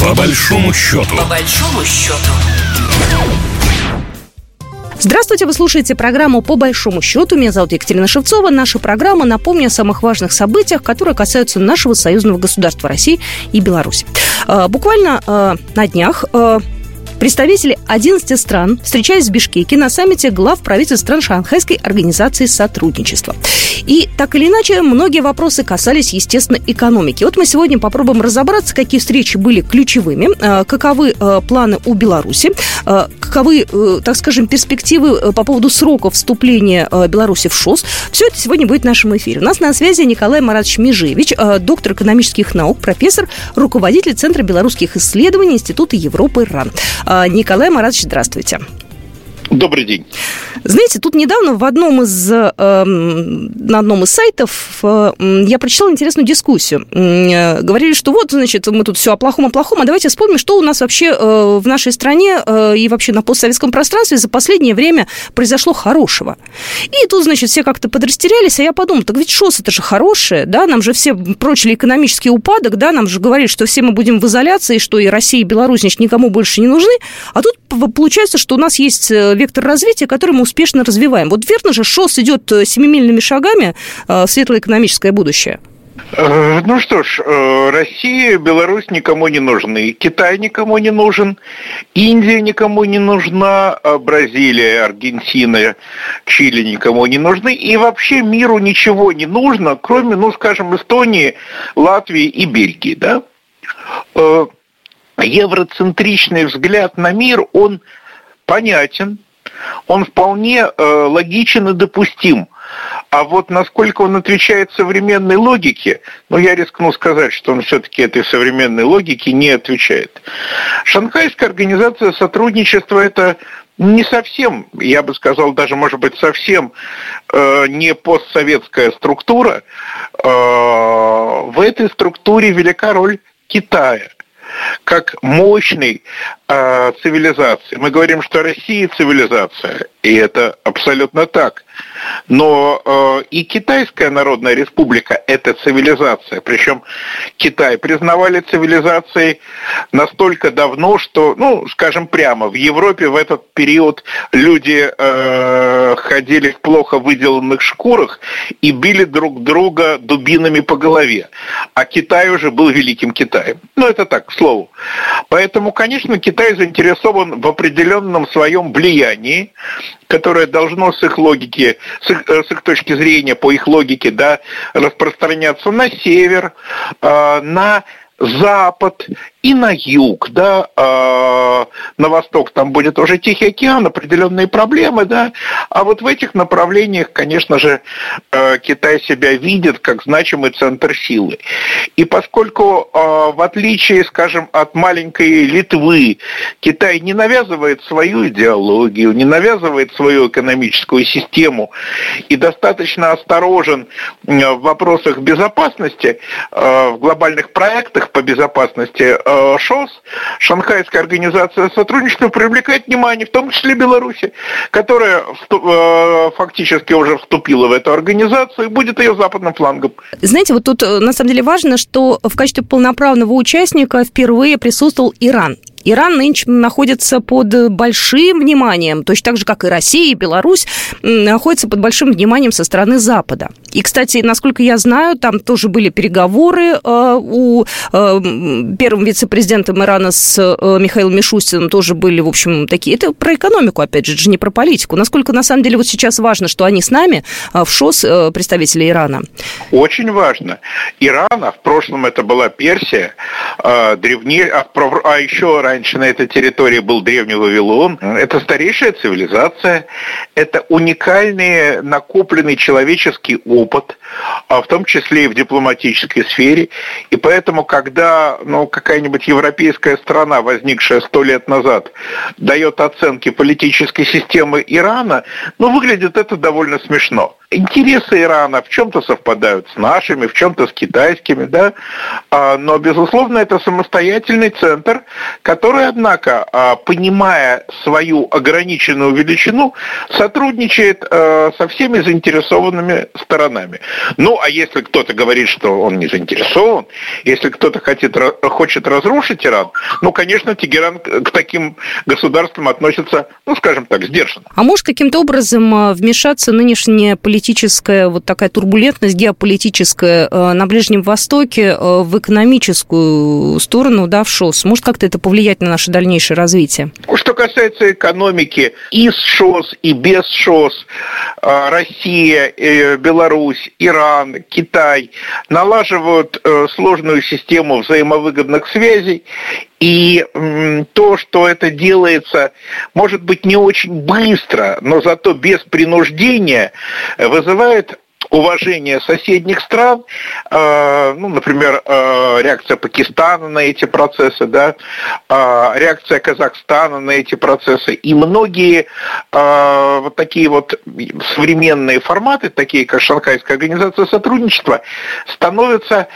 По большому счету. По большому счету. Здравствуйте, вы слушаете программу «По большому счету». Меня зовут Екатерина Шевцова. Наша программа напомню о самых важных событиях, которые касаются нашего союзного государства России и Беларуси. А, буквально а, на днях а, Представители 11 стран встречались в Бишкеке на саммите глав правительств стран Шанхайской организации сотрудничества. И так или иначе, многие вопросы касались, естественно, экономики. Вот мы сегодня попробуем разобраться, какие встречи были ключевыми, э, каковы э, планы у Беларуси, э, каковы, так скажем, перспективы по поводу срока вступления Беларуси в ШОС. Все это сегодня будет в нашем эфире. У нас на связи Николай Маратович Межевич, доктор экономических наук, профессор, руководитель Центра белорусских исследований Института Европы РАН. Николай Маратович, здравствуйте. Добрый день. Знаете, тут недавно в одном из, э, на одном из сайтов э, я прочитала интересную дискуссию. Э, говорили, что вот, значит, мы тут все о плохом, о плохом, а давайте вспомним, что у нас вообще э, в нашей стране э, и вообще на постсоветском пространстве за последнее время произошло хорошего. И тут, значит, все как-то подрастерялись, а я подумала, так ведь ШОС это же хорошее, да, нам же все прочили экономический упадок, да, нам же говорили, что все мы будем в изоляции, что и Россия, и Беларусь, значит, никому больше не нужны, а тут получается, что у нас есть э, вектор развития, который мы успешно развиваем. Вот верно же, ШОС идет э, семимильными шагами э, в светлое будущее? Ну что ж, Россия, Беларусь никому не нужны, Китай никому не нужен, Индия никому не нужна, Бразилия, Аргентина, Чили никому не нужны, и вообще миру ничего не нужно, кроме, ну скажем, Эстонии, Латвии и Бельгии, да? евроцентричный взгляд на мир, он понятен, он вполне э, логичен и допустим. А вот насколько он отвечает современной логике, ну, я рискну сказать, что он все-таки этой современной логике не отвечает. Шанхайская организация сотрудничества – это не совсем, я бы сказал, даже, может быть, совсем э, не постсоветская структура. Э, в этой структуре велика роль Китая как мощной э, цивилизации. Мы говорим, что Россия цивилизация, и это абсолютно так. Но э, и Китайская Народная Республика – это цивилизация. Причем Китай признавали цивилизацией настолько давно, что, ну, скажем прямо, в Европе в этот период люди э, ходили в плохо выделанных шкурах и били друг друга дубинами по голове. А Китай уже был великим Китаем. Ну, это так, к слову. Поэтому, конечно, Китай заинтересован в определенном своем влиянии, которое должно с их логики, с их, э, с их точки зрения, по их логике, да, распространяться на север, э, на запад и на юг, да, э, на восток там будет уже Тихий океан, определенные проблемы, да, а вот в этих направлениях, конечно же, э, Китай себя видит как значимый центр силы. И поскольку, э, в отличие, скажем, от маленькой Литвы, Китай не навязывает свою идеологию, не навязывает свою экономическую систему и достаточно осторожен в вопросах безопасности, э, в глобальных проектах по безопасности, э, Э, ШОС, Шанхайская организация сотрудничества, привлекает внимание, в том числе Беларуси, которая э, фактически уже вступила в эту организацию и будет ее западным флангом. Знаете, вот тут э, на самом деле важно, что в качестве полноправного участника впервые присутствовал Иран. Иран нынче находится под большим вниманием, точно так же, как и Россия, и Беларусь, находится под большим вниманием со стороны Запада. И, кстати, насколько я знаю, там тоже были переговоры э, у э, первым вице-президентом Ирана с э, Михаилом Мишустиным тоже были, в общем, такие. Это про экономику, опять же, не про политику. Насколько, на самом деле, вот сейчас важно, что они с нами в ШОС, представители Ирана? Очень важно. Иран, а в прошлом это была Персия, древнее, а, а еще раньше раньше на этой территории был древний Вавилон. Это старейшая цивилизация, это уникальный накопленный человеческий опыт, а в том числе и в дипломатической сфере. И поэтому, когда ну, какая-нибудь европейская страна, возникшая сто лет назад, дает оценки политической системы Ирана, ну, выглядит это довольно смешно. Интересы Ирана в чем-то совпадают с нашими, в чем-то с китайскими, да, а, но, безусловно, это самостоятельный центр, который, однако, а, понимая свою ограниченную величину, сотрудничает а, со всеми заинтересованными сторонами. Ну, а если кто-то говорит, что он не заинтересован, если кто-то хочет, хочет разрушить Иран, ну, конечно, Тегеран к таким государствам относится, ну, скажем так, сдержанно. А может каким-то образом вмешаться нынешняя политика политическая, вот такая турбулентность геополитическая э, на Ближнем Востоке э, в экономическую сторону, да, в ШОС? Может как-то это повлиять на наше дальнейшее развитие? Что касается экономики, и с ШОС, и без ШОС, э, Россия, Беларусь, Иран, Китай налаживают сложную систему взаимовыгодных связей, и то, что это делается, может быть, не очень быстро, но зато без принуждения, вызывает уважение соседних стран, э, ну, например, э, реакция Пакистана на эти процессы, да, э, реакция Казахстана на эти процессы, и многие вот такие вот современные форматы, такие как Шанхайская организация сотрудничества, становятся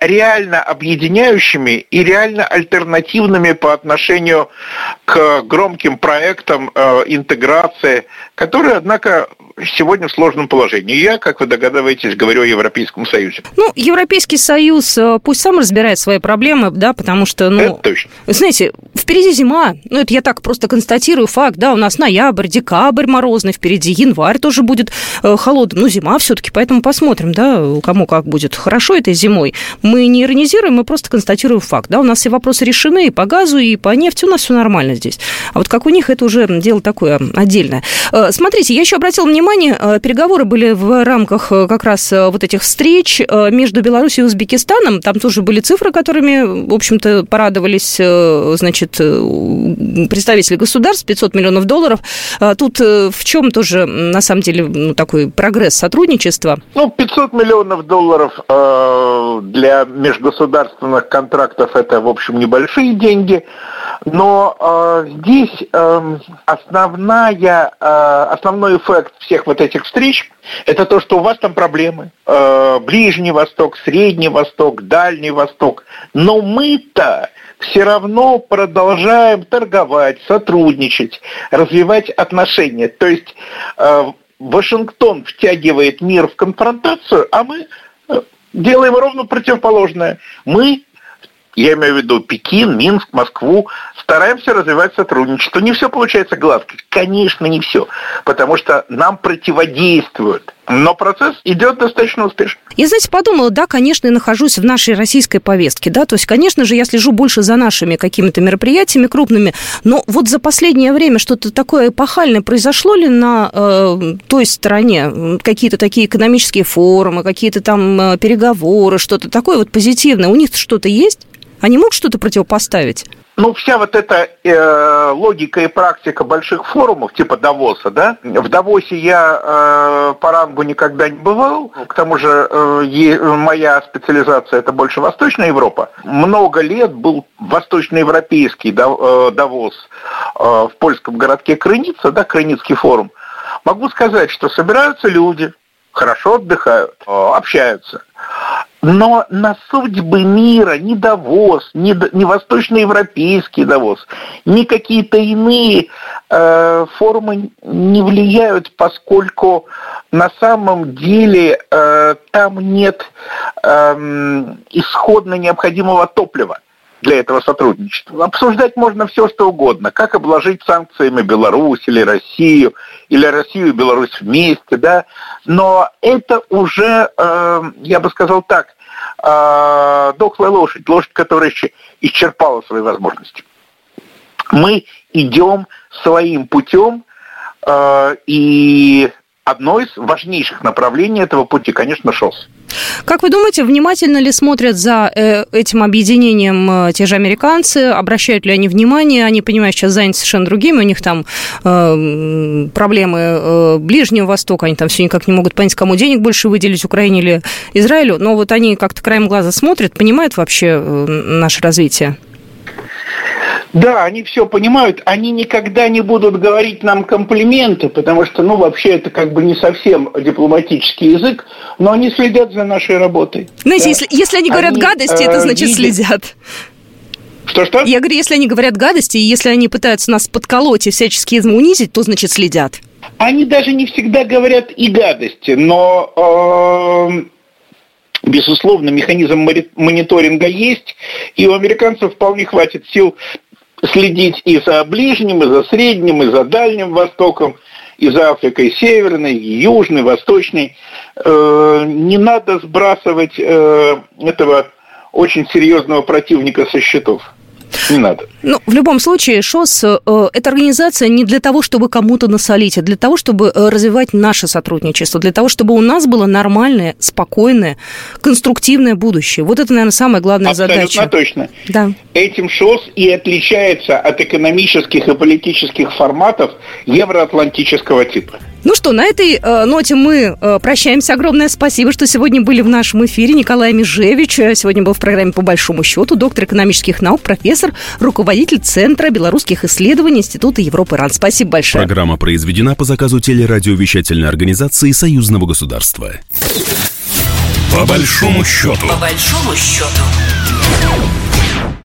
реально объединяющими и реально альтернативными по отношению к громким проектам интеграции, которые, однако, сегодня в сложном положении. Я, как вы догадываетесь, говорю о Европейском Союзе. Ну, Европейский Союз э, пусть сам разбирает свои проблемы, да, потому что, ну... Это точно. Знаете, впереди зима, ну, это я так просто констатирую факт, да, у нас ноябрь, декабрь морозный, впереди январь тоже будет э, холодным, ну, зима все-таки, поэтому посмотрим, да, кому как будет хорошо этой зимой. Мы не иронизируем, мы просто констатируем факт, да, у нас все вопросы решены и по газу, и по нефти, у нас все нормально здесь. А вот как у них, это уже дело такое отдельное. Э, смотрите, я еще обратила внимание, э, переговоры были в рамках э, как раз вот этих встреч между Беларусью и Узбекистаном. Там тоже были цифры, которыми, в общем-то, порадовались, значит, представители государств, 500 миллионов долларов. Тут в чем тоже, на самом деле, ну, такой прогресс сотрудничества? Ну, 500 миллионов долларов для межгосударственных контрактов это, в общем, небольшие деньги. Но э, здесь э, основная, э, основной эффект всех вот этих встреч – это то, что у вас там проблемы. Э, Ближний Восток, Средний Восток, Дальний Восток. Но мы-то все равно продолжаем торговать, сотрудничать, развивать отношения. То есть э, Вашингтон втягивает мир в конфронтацию, а мы э, делаем ровно противоположное. Мы я имею в виду Пекин, Минск, Москву, стараемся развивать сотрудничество. Не все получается гладко, конечно, не все, потому что нам противодействуют. Но процесс идет достаточно успешно. Я, знаете, подумала, да, конечно, я нахожусь в нашей российской повестке, да, то есть, конечно же, я слежу больше за нашими какими-то мероприятиями крупными, но вот за последнее время что-то такое эпохальное произошло ли на э, той стороне? Какие-то такие экономические форумы, какие-то там э, переговоры, что-то такое вот позитивное? У них что-то есть? Они могут что-то противопоставить? Ну, вся вот эта э, логика и практика больших форумов, типа Давоса, да, в Давосе я э, по рангу никогда не бывал, к тому же э, моя специализация это больше Восточная Европа. Много лет был восточноевропейский э, Давос э, в польском городке Крыница, да, Крыницкий форум. Могу сказать, что собираются люди, хорошо отдыхают, э, общаются. Но на судьбы мира ни Давос, ни, ни восточноевропейский Давос, ни какие-то иные э, форумы не влияют, поскольку на самом деле э, там нет э, исходно необходимого топлива для этого сотрудничества. Обсуждать можно все, что угодно. Как обложить санкциями Беларусь или Россию, или Россию и Беларусь вместе, да. Но это уже, э, я бы сказал так, э, дохлая лошадь, лошадь, которая исчерпала свои возможности. Мы идем своим путем, э, и одно из важнейших направлений этого пути, конечно, ШОС. Как вы думаете, внимательно ли смотрят за э, этим объединением э, те же американцы? Обращают ли они внимание? Они, понимают, сейчас заняты совершенно другими. У них там э, проблемы э, Ближнего Востока. Они там все никак не могут понять, кому денег больше выделить, Украине или Израилю. Но вот они как-то краем глаза смотрят, понимают вообще э, наше развитие? Да, они все понимают, они никогда не будут говорить нам комплименты, потому что, ну, вообще это как бы не совсем дипломатический язык, но они следят за нашей работой. Знаете, да. если, если они говорят они, гадости, это э, значит видят... следят. Что-что? Я говорю, если они говорят гадости, и если они пытаются нас подколоть и всячески унизить, то значит следят. Они даже не всегда говорят и гадости, но э, безусловно механизм мониторинга есть, и у американцев вполне хватит сил следить и за Ближним, и за Средним, и за Дальним Востоком, и за Африкой Северной, и Южной, Восточной. Э, не надо сбрасывать э, этого очень серьезного противника со счетов не надо. Ну, в любом случае, ШОС э, – это организация не для того, чтобы кому-то насолить, а для того, чтобы э, развивать наше сотрудничество, для того, чтобы у нас было нормальное, спокойное, конструктивное будущее. Вот это, наверное, самая главная Абсолютно задача. Абсолютно точно. Да. Этим ШОС и отличается от экономических и политических форматов евроатлантического типа. Ну что, на этой э, ноте мы э, прощаемся. Огромное спасибо, что сегодня были в нашем эфире. Николай Межевич э, сегодня был в программе «По большому счету», доктор экономических наук, профессор, руководитель Центра белорусских исследований Института Европы РАН. Спасибо большое. Программа произведена по заказу телерадиовещательной организации Союзного государства. По большому счету. По большому счету.